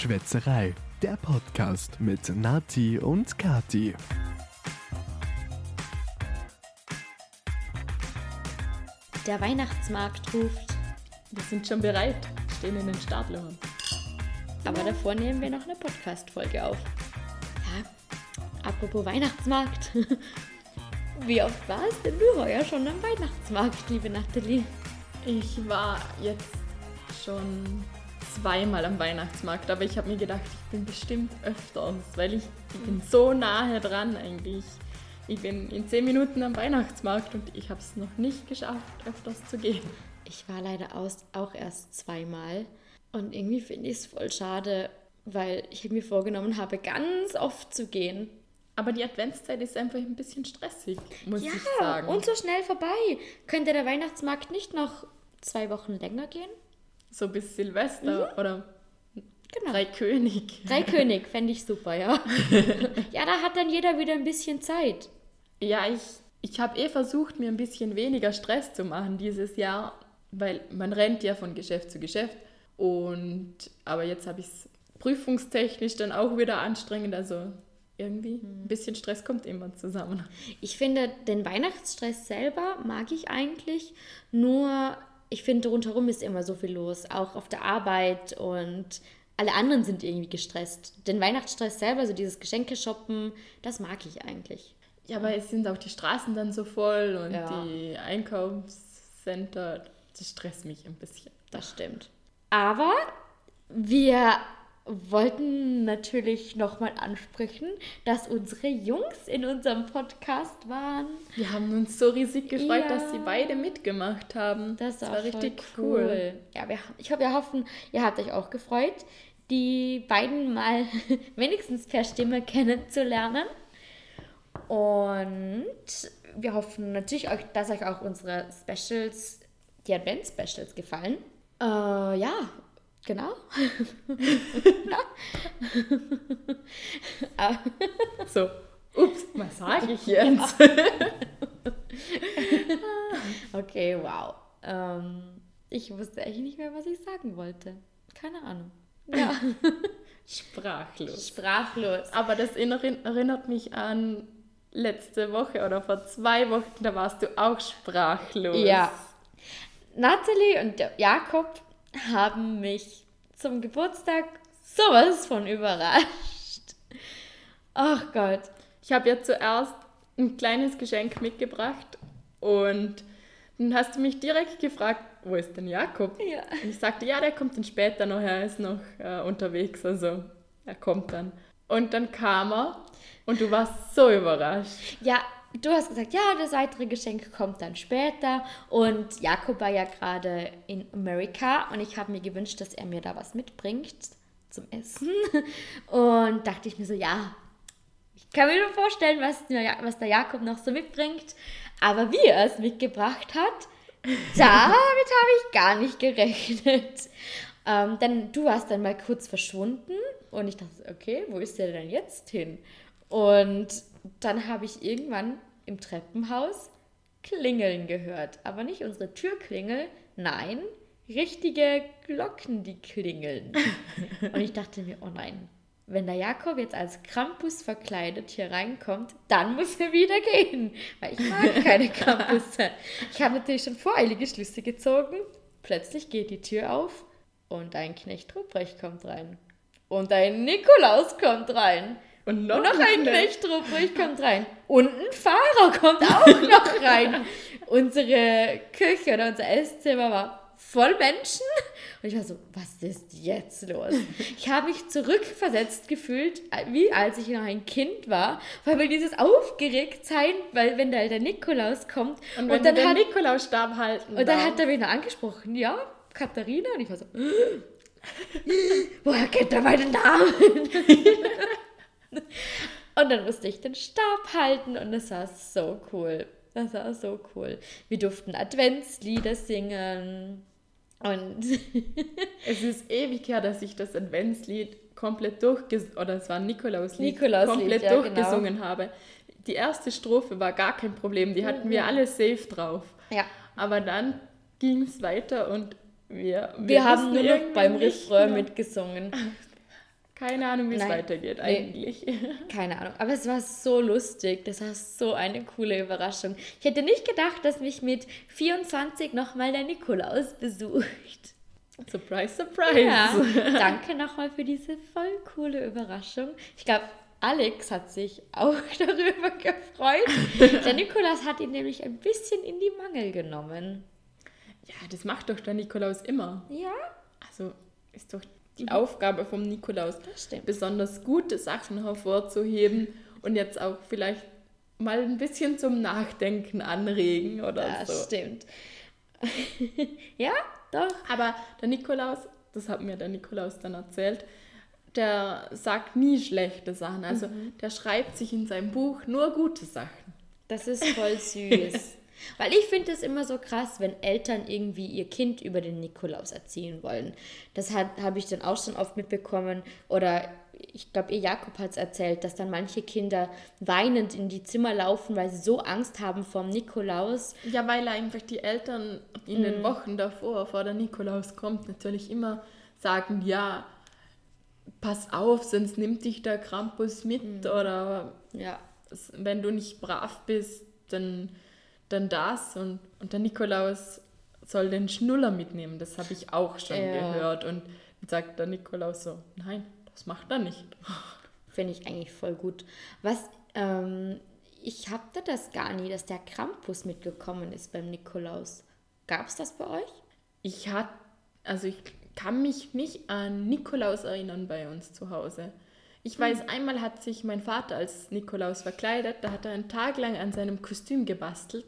Schwätzerei, der Podcast mit Nati und Kati. Der Weihnachtsmarkt ruft. Wir sind schon bereit, stehen in den Startlöchern. Aber davor nehmen wir noch eine Podcast-Folge auf. Ja, apropos Weihnachtsmarkt. Wie oft warst denn du heuer schon am Weihnachtsmarkt, liebe Nathalie? Ich war jetzt schon zweimal am Weihnachtsmarkt, aber ich habe mir gedacht, ich bin bestimmt öfters, weil ich, ich bin so nahe dran eigentlich. Ich bin in zehn Minuten am Weihnachtsmarkt und ich habe es noch nicht geschafft, öfters zu gehen. Ich war leider auch erst zweimal und irgendwie finde ich es voll schade, weil ich mir vorgenommen habe, ganz oft zu gehen. Aber die Adventszeit ist einfach ein bisschen stressig, muss ja, ich sagen. und so schnell vorbei. Könnte der Weihnachtsmarkt nicht noch zwei Wochen länger gehen? So bis Silvester oder Genau. Drei König. Drei König fände ich super, ja. ja, da hat dann jeder wieder ein bisschen Zeit. Ja, ich, ich habe eh versucht, mir ein bisschen weniger Stress zu machen dieses Jahr, weil man rennt ja von Geschäft zu Geschäft. Und aber jetzt habe ich es prüfungstechnisch dann auch wieder anstrengend. Also irgendwie ein bisschen Stress kommt immer zusammen. Ich finde, den Weihnachtsstress selber mag ich eigentlich, nur ich finde, rundherum ist immer so viel los, auch auf der Arbeit und alle anderen sind irgendwie gestresst. Den Weihnachtsstress selber, so dieses Geschenke shoppen, das mag ich eigentlich. Ja, aber es sind auch die Straßen dann so voll und Ja. die Einkaufscenter. Das stresst mich ein bisschen. Das stimmt. Aber wir wollten natürlich nochmal ansprechen, dass unsere Jungs in unserem Podcast waren. Wir haben uns so riesig gefreut, Ja. dass sie beide mitgemacht haben. Das war, war richtig voll cool. Ja, wir, ich hoffe, wir hoffen, ihr habt euch auch gefreut, die beiden mal wenigstens per Stimme kennenzulernen. Und wir hoffen natürlich, euch, dass euch auch unsere Specials, die Advents-Specials gefallen. Äh, ja, genau. Ah, So, ups, was sage ich jetzt? okay, wow. Ähm, ich wusste eigentlich nicht mehr, was ich sagen wollte. Keine Ahnung. Ja, Sprachlos. sprachlos. Aber das erinner- erinnert mich an letzte Woche oder vor zwei Wochen, da warst du auch sprachlos. Ja. Nathalie und Jakob haben mich zum Geburtstag sowas von überrascht. Ach Gott. Ich habe ja zuerst ein kleines Geschenk mitgebracht und dann hast du mich direkt gefragt, wo ist denn Jakob? Ja. Und ich sagte, ja, der kommt dann später noch, er ist noch äh, unterwegs, also er kommt dann. Und dann kam er und du warst so überrascht. Ja, du hast gesagt, ja, das weitere Geschenk kommt dann später. Und Jakob war ja gerade in Amerika und ich habe mir gewünscht, dass er mir da was mitbringt zum Essen. Und dachte ich mir so, ja, ich kann mir nur vorstellen, was, der- was der Jakob noch so mitbringt. Aber wie er es mitgebracht hat, damit habe ich gar nicht gerechnet. Ähm, dann, du warst dann mal kurz verschwunden und ich dachte, okay, wo ist der denn jetzt hin? Und dann habe ich irgendwann im Treppenhaus Klingeln gehört. Aber nicht unsere Türklingel, nein, richtige Glocken, die klingeln. und ich dachte mir, oh nein, wenn der Jakob jetzt als Krampus verkleidet hier reinkommt, dann muss er wieder gehen. Weil ich mag keine Krampusse. Ich habe natürlich schon voreilige Schlüsse gezogen. Plötzlich geht die Tür auf und ein Knecht Ruprecht kommt rein. Und ein Nikolaus kommt rein. Und noch, Und noch ein Knecht. Ruprecht kommt rein. Und ein Fahrer kommt auch noch rein. Unsere Küche oder unser Esszimmer war voll Menschen. Und ich war so, was ist jetzt los? Ich habe mich zurückversetzt gefühlt, wie als ich noch ein Kind war, weil mir dieses Aufgeregtsein, weil wenn da der Nikolaus kommt Und wenn dann hat Nikolaus-Stab halten und dann darfst. hat er mich noch angesprochen, ja, Katharina. Und ich war so, woher kennt er meinen Namen? und dann musste ich den Stab halten und das war so cool. Das war so cool. Wir durften Adventslieder singen und Es ist ewig her, dass ich das Adventslied komplett durchgesungen, oder es war Nikolauslied, Nikolauslied, komplett ja, durchgesungen habe. Die erste Strophe war gar kein Problem, die hatten wir alle safe drauf. ja, Aber dann ging es weiter und wir, wir, haben wussten nur noch beim Refrain mitgesungen. Keine Ahnung, wie es weitergeht Nee. eigentlich. Keine Ahnung. Aber es war so lustig. Das war so eine coole Überraschung. Ich hätte nicht gedacht, dass mich mit 24 nochmal der Nikolaus besucht. surprise, surprise. Ja, danke nochmal für diese voll coole Überraschung. Ich glaube, Alex hat sich auch darüber gefreut. Der Nikolaus hat ihn nämlich ein bisschen in die Mangel genommen. Ja, das macht doch der Nikolaus immer. Ja, Also ist doch die Aufgabe vom Nikolaus, das besonders gute Sachen hervorzuheben und jetzt auch vielleicht mal ein bisschen zum Nachdenken anregen oder Das so. stimmt. ja, doch. Aber der Nikolaus, das hat mir der Nikolaus dann erzählt, der sagt nie schlechte Sachen. Also der schreibt sich in seinem Buch nur gute Sachen. Das ist voll süß. Weil ich finde es immer so krass, wenn Eltern irgendwie ihr Kind über den Nikolaus erzählen wollen. Das habe ich dann auch schon oft mitbekommen. Oder ich glaube, ihr Jakob hat es erzählt, dass dann manche Kinder weinend in die Zimmer laufen, weil sie so Angst haben vom Nikolaus. Ja, weil einfach die Eltern in den Wochen davor, vor der Nikolaus kommt, natürlich immer sagen, ja, pass auf, sonst nimmt dich der Krampus mit oder Ja, wenn du nicht brav bist, dann, dann das und, und der Nikolaus soll den Schnuller mitnehmen. Das habe ich auch schon Ja. gehört. Und dann sagt der Nikolaus so, nein, das macht er nicht. finde ich eigentlich voll gut. Was, ähm, ich hatte das gar nie, dass der Krampus mitgekommen ist beim Nikolaus. Gab es das bei euch? Ich hat, also ich kann mich nicht an Nikolaus erinnern bei uns zu Hause. Ich weiß, einmal hat sich mein Vater als Nikolaus verkleidet, da hat er einen Tag lang an seinem Kostüm gebastelt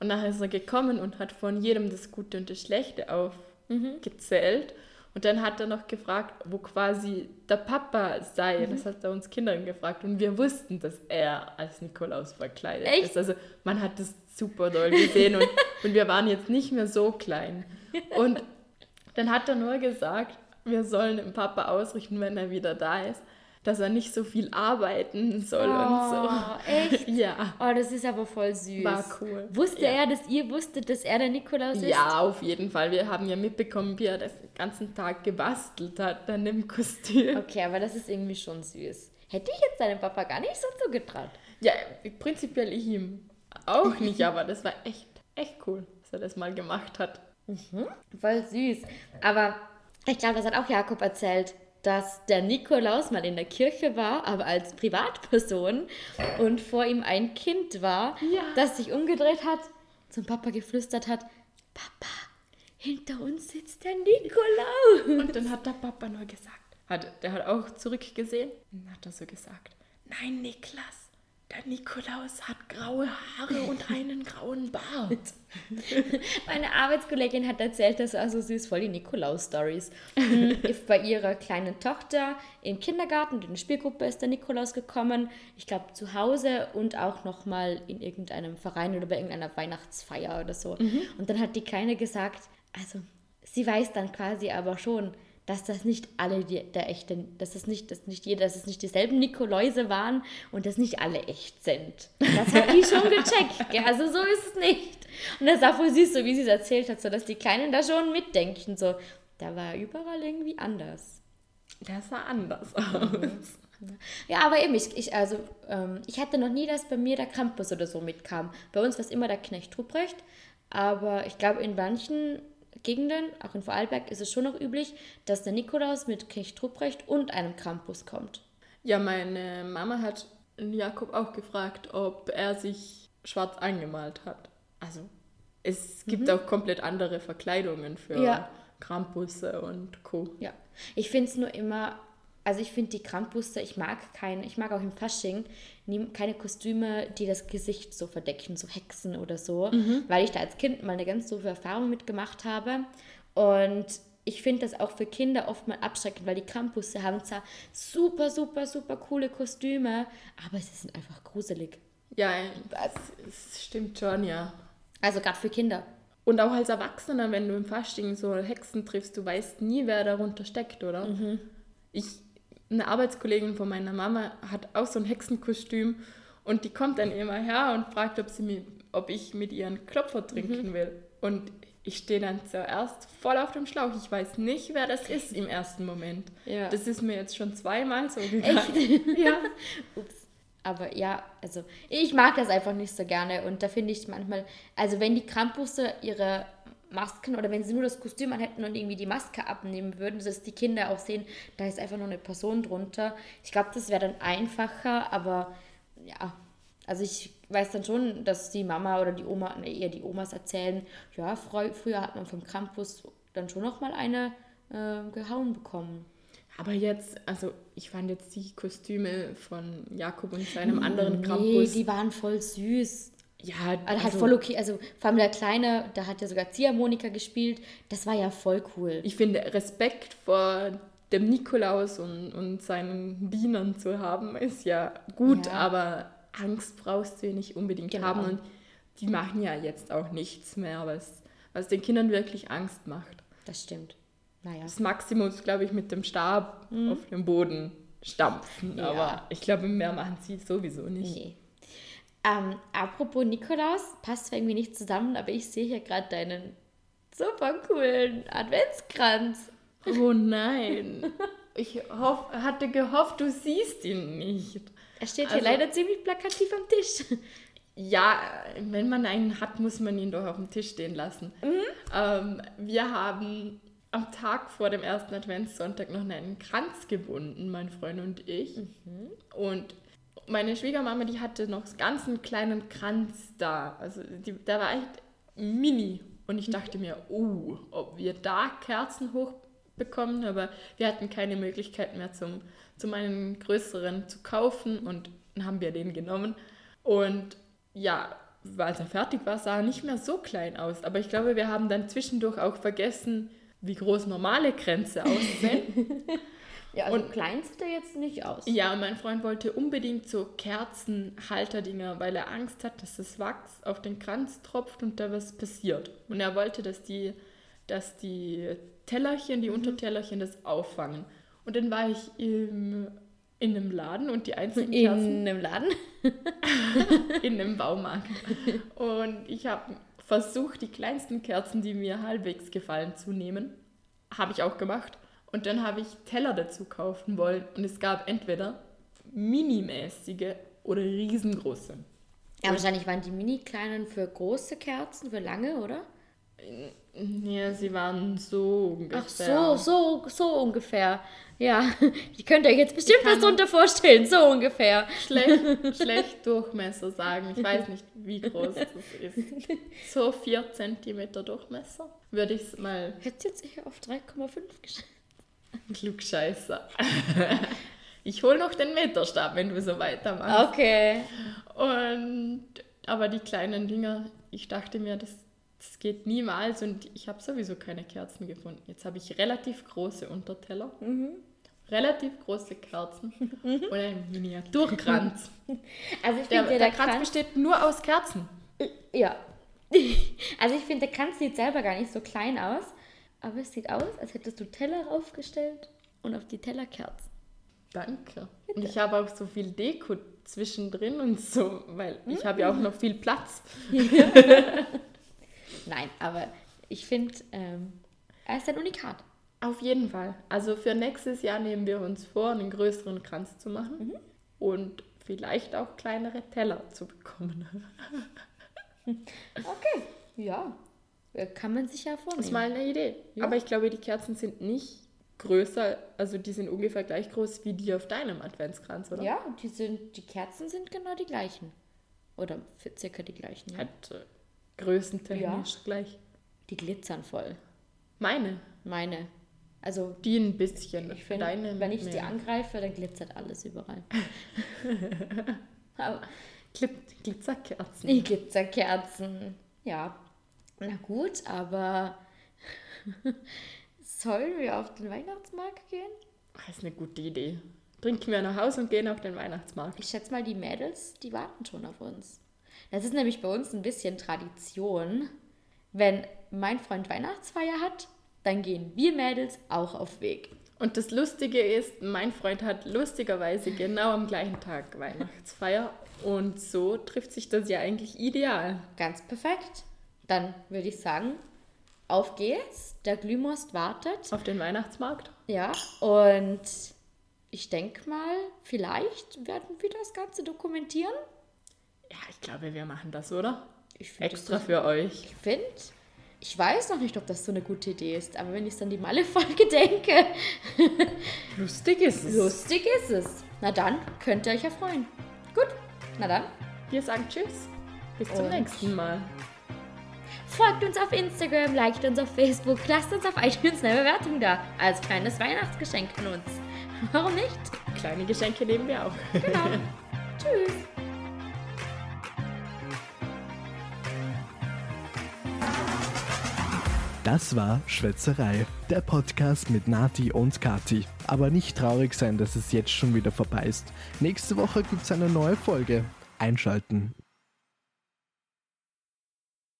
und nachher ist er gekommen und hat von jedem das Gute und das Schlechte aufgezählt. Und dann hat er noch gefragt, wo quasi der Papa sei. Das hat er uns Kindern gefragt. Und wir wussten, dass er als Nikolaus verkleidet Echt? ist. Also man hat das super doll gesehen und, und wir waren jetzt nicht mehr so klein. Und dann hat er nur gesagt, wir sollen dem Papa ausrichten, wenn er wieder da ist, dass er nicht so viel arbeiten soll und so. Oh, echt? Ja, Oh, das ist aber voll süß. war cool. Wusste ja. er, dass ihr wusstet, dass er der Nikolaus ist? Ja, auf jeden Fall. Wir haben ja mitbekommen, wie er den ganzen Tag gebastelt hat, dann im Kostüm. Okay, aber das ist irgendwie schon süß. Hätte ich jetzt deinem Papa gar nicht so zugetraut. Ja, prinzipiell ich ihm auch nicht, aber das war echt, echt cool, dass er das mal gemacht hat. Voll süß. Aber ich glaube, das hat auch Jakob erzählt, dass der Nikolaus mal in der Kirche war, aber als Privatperson und vor ihm ein Kind war, Ja. das sich umgedreht hat, zum Papa geflüstert hat, Papa, hinter uns sitzt der Nikolaus. Und dann hat der Papa nur gesagt, hat, der hat auch zurückgesehen und dann hat er so gesagt, nein Niklas, der Nikolaus hat graue Haare und einen grauen Bart. Meine Arbeitskollegin hat erzählt, das war so süß, voll die Nikolaus-Stories. Mhm, Bei ihrer kleinen Tochter im Kindergarten, in der Spielgruppe ist der Nikolaus gekommen. Ich glaube zu Hause und auch nochmal in irgendeinem Verein oder bei irgendeiner Weihnachtsfeier oder so. Und dann hat die Kleine gesagt, also sie weiß dann quasi aber schon, dass das nicht alle die, der echte, dass das nicht, dass nicht jeder, dass es nicht dieselben Nikoläuse waren und dass nicht alle echt sind. Das hat die schon gecheckt. gell? Also so ist es nicht. Und das war voll süß, so wie sie es erzählt hat, so dass die Kleinen da schon mitdenken. So, da war überall irgendwie anders. Der sah anders aus. Ja, aber eben, ich, ich, also, ähm, ich hatte noch nie, dass bei mir der Krampus oder so mitkam. Bei uns war es immer der Knecht Ruprecht, aber ich glaube, in manchen Gegenden, auch in Vorarlberg, ist es schon noch üblich, dass der Nikolaus mit Knecht Ruprecht und einem Krampus kommt. Ja, meine Mama hat Jakob auch gefragt, ob er sich schwarz angemalt hat. Also, es gibt auch komplett andere Verkleidungen für Ja. Krampusse und Co. Ja, ich finde es nur immer, also ich finde die Krampusse, ich mag keine, ich mag auch im Fasching keine Kostüme, die das Gesicht so verdecken, so Hexen oder so, weil ich da als Kind mal eine ganz doofe Erfahrung mitgemacht habe und ich finde das auch für Kinder oft mal abschreckend, weil die Krampusse haben zwar super, super, super coole Kostüme, aber sie sind einfach gruselig. Ja, es, es stimmt schon, ja. Also gerade für Kinder. Und auch als Erwachsener, wenn du im Fasching so Hexen triffst, du weißt nie, wer darunter steckt, oder? Ich, eine Arbeitskollegin von meiner Mama hat auch so ein Hexenkostüm und die kommt dann immer her und fragt, ob, sie mir, ob ich mit ihr einen Klopfer trinken will. Und ich stehe dann zuerst voll auf dem Schlauch. Ich weiß nicht, wer das ist im ersten Moment. Ja. Das ist mir jetzt schon zweimal so gegangen. Echt? Ja. Ups. Aber ja, also ich mag das einfach nicht so gerne und da finde ich manchmal, also wenn die Krampusse ihre Masken oder wenn sie nur das Kostüm anhätten und irgendwie die Maske abnehmen würden, dass die Kinder auch sehen, da ist einfach nur eine Person drunter. Ich glaube, das wäre dann einfacher, aber ja, also ich weiß dann schon, dass die Mama oder die Oma, ne, eher die Omas erzählen, ja, frü früher hat man vom Krampus dann schon noch mal eine äh, gehauen bekommen. Aber jetzt, also ich fand jetzt die Kostüme von Jakob und seinem anderen Nee, Krampus. die waren voll süß. Ja, Also halt voll okay. Also vor allem der Kleine, da hat ja sogar Ziehharmonika gespielt. Das war ja voll cool. Ich finde, Respekt vor dem Nikolaus und, und seinen Dienern zu haben, ist ja gut, Ja. aber Angst brauchst du ja nicht unbedingt Genau. haben. Und die machen ja jetzt auch nichts mehr, was, was den Kindern wirklich Angst macht. Das stimmt. Naja. Das Maximum ist, glaube ich, mit dem Stab auf den Boden stampfen. Mhm. Ja. Aber ich glaube, mehr machen sie sowieso nicht. Nee. Ähm, apropos Nikolaus, passt zwar irgendwie nicht zusammen, aber ich sehe hier gerade deinen super coolen Adventskranz. Oh nein. Ich hoff, hatte gehofft, du siehst ihn nicht. Er steht hier Also- leider ziemlich plakativ am Tisch. Ja, wenn man einen hat, muss man ihn doch auf dem Tisch stehen lassen. Mhm. Ähm, wir haben am Tag vor dem ersten Adventssonntag noch einen Kranz gebunden, mein Freund und ich. Mhm. Und meine Schwiegermama, die hatte noch ganz einen kleinen Kranz da. Also die, der war echt mini. Und ich dachte mir, oh, ob wir da Kerzen hochbekommen, aber wir hatten keine Möglichkeit mehr zum, zum einen größeren zu kaufen und dann haben wir den genommen. Und ja, als er fertig war, sah er nicht mehr so klein aus. Aber ich glaube, wir haben dann zwischendurch auch vergessen, wie groß normale Kränze aussehen. Ja, also Und- klein sieht er jetzt nicht aus. ja, und mein Freund wollte unbedingt so Kerzenhalterdinger, weil er Angst hat, dass das Wachs auf den Kranz tropft und da was passiert. Und er wollte, dass die, dass die Tellerchen, die Untertellerchen das auffangen. Und dann war ich im, in einem Laden und die einzigen Kerzen In einem Laden. in einem Baumarkt. Und ich habe versucht, die kleinsten Kerzen, die mir halbwegs gefallen, zu nehmen. Habe ich auch gemacht. Und dann habe ich Teller dazu kaufen wollen. Und es gab entweder minimäßige oder riesengroße. Ja, wahrscheinlich waren die mini-kleinen für große Kerzen, für lange, oder? Ja, sie waren so ungefähr. Ach so, so, so ungefähr. Ja, die könnt ihr euch jetzt bestimmt was drunter vorstellen, so ungefähr. Schlecht, schlecht Durchmesser sagen. Ich weiß nicht, wie groß das ist. So 4 cm Durchmesser. Würde ich es mal Hätte jetzt eher auf 3,5 geschätzt. Klugscheißer. Ich hole noch den Meterstab, wenn du so weitermachst. Okay. Und, aber die kleinen Dinger, ich dachte mir, das, das geht niemals und ich habe sowieso keine Kerzen gefunden. Jetzt habe ich relativ große Unterteller, relativ große Kerzen und einen Miniaturkranz. Also ich Der, finde, der, der, Kranz Kranz... besteht nur aus Kerzen. Ja. Also ich finde, der Kranz sieht selber gar nicht so klein aus, aber es sieht aus, als hättest du Teller aufgestellt und auf die Teller Kerzen. Danke. Und ich habe auch so viel Deko zwischendrin und so, weil ich habe ja auch noch viel Platz. Nein, aber ich finde, ähm, er ist ein Unikat. Auf jeden Fall. Also für nächstes Jahr nehmen wir uns vor, einen größeren Kranz zu machen und vielleicht auch kleinere Teller zu bekommen. Okay. Ja. Äh, Kann man sich ja vornehmen. Das ist mal eine Idee. Ja. Aber ich glaube, die Kerzen sind nicht größer, also die sind ungefähr gleich groß wie die auf deinem Adventskranz, oder? Ja, die, sind, die Kerzen sind genau die gleichen. Oder für circa die gleichen. Ja. Halt äh, größentechnisch gleich. Die glitzern voll. Meine, Meine. Also, die ein bisschen. ich finde, wenn ich die mehr. angreife, dann glitzert alles überall. Aber Glit Glitzerkerzen. die Glitzerkerzen. Ja. Na gut, aber sollen wir auf den Weihnachtsmarkt gehen? Das ist eine gute Idee. Trinken wir nach Hause und gehen auf den Weihnachtsmarkt. Ich schätze mal, die Mädels, die warten schon auf uns. Das ist nämlich bei uns ein bisschen Tradition. Wenn mein Freund Weihnachtsfeier hat, dann gehen wir Mädels auch auf Weg. Und das Lustige ist, mein Freund hat lustigerweise genau am gleichen Tag Weihnachtsfeier. Und so trifft sich das ja eigentlich ideal. Ganz perfekt. Dann würde ich sagen, auf geht's. Der Glühmost wartet. Auf den Weihnachtsmarkt. Ja, und ich denke mal, vielleicht werden wir das Ganze dokumentieren. Ja, ich glaube, wir machen das, oder? Ich find, Extra das für euch. Ich finde, ich weiß noch nicht, ob das so eine gute Idee ist, aber wenn ich dann die Malle-Folge denke, Lustig ist es. lustig ist es. Na dann, könnt ihr euch ja freuen. Gut, na dann, Wir sagen Tschüss. Bis zum Und- nächsten Mal. Folgt uns auf Instagram, liked uns auf Facebook, lasst uns auf iTunes eine Bewertung da. Als kleines Weihnachtsgeschenk von uns. Warum nicht? Kleine Geschenke nehmen wir auch. Genau. Tschüss. Das war Schwätzerei, der Podcast mit Nati und Kati. Aber nicht traurig sein, dass es jetzt schon wieder vorbei ist. Nächste Woche gibt's eine neue Folge. Einschalten.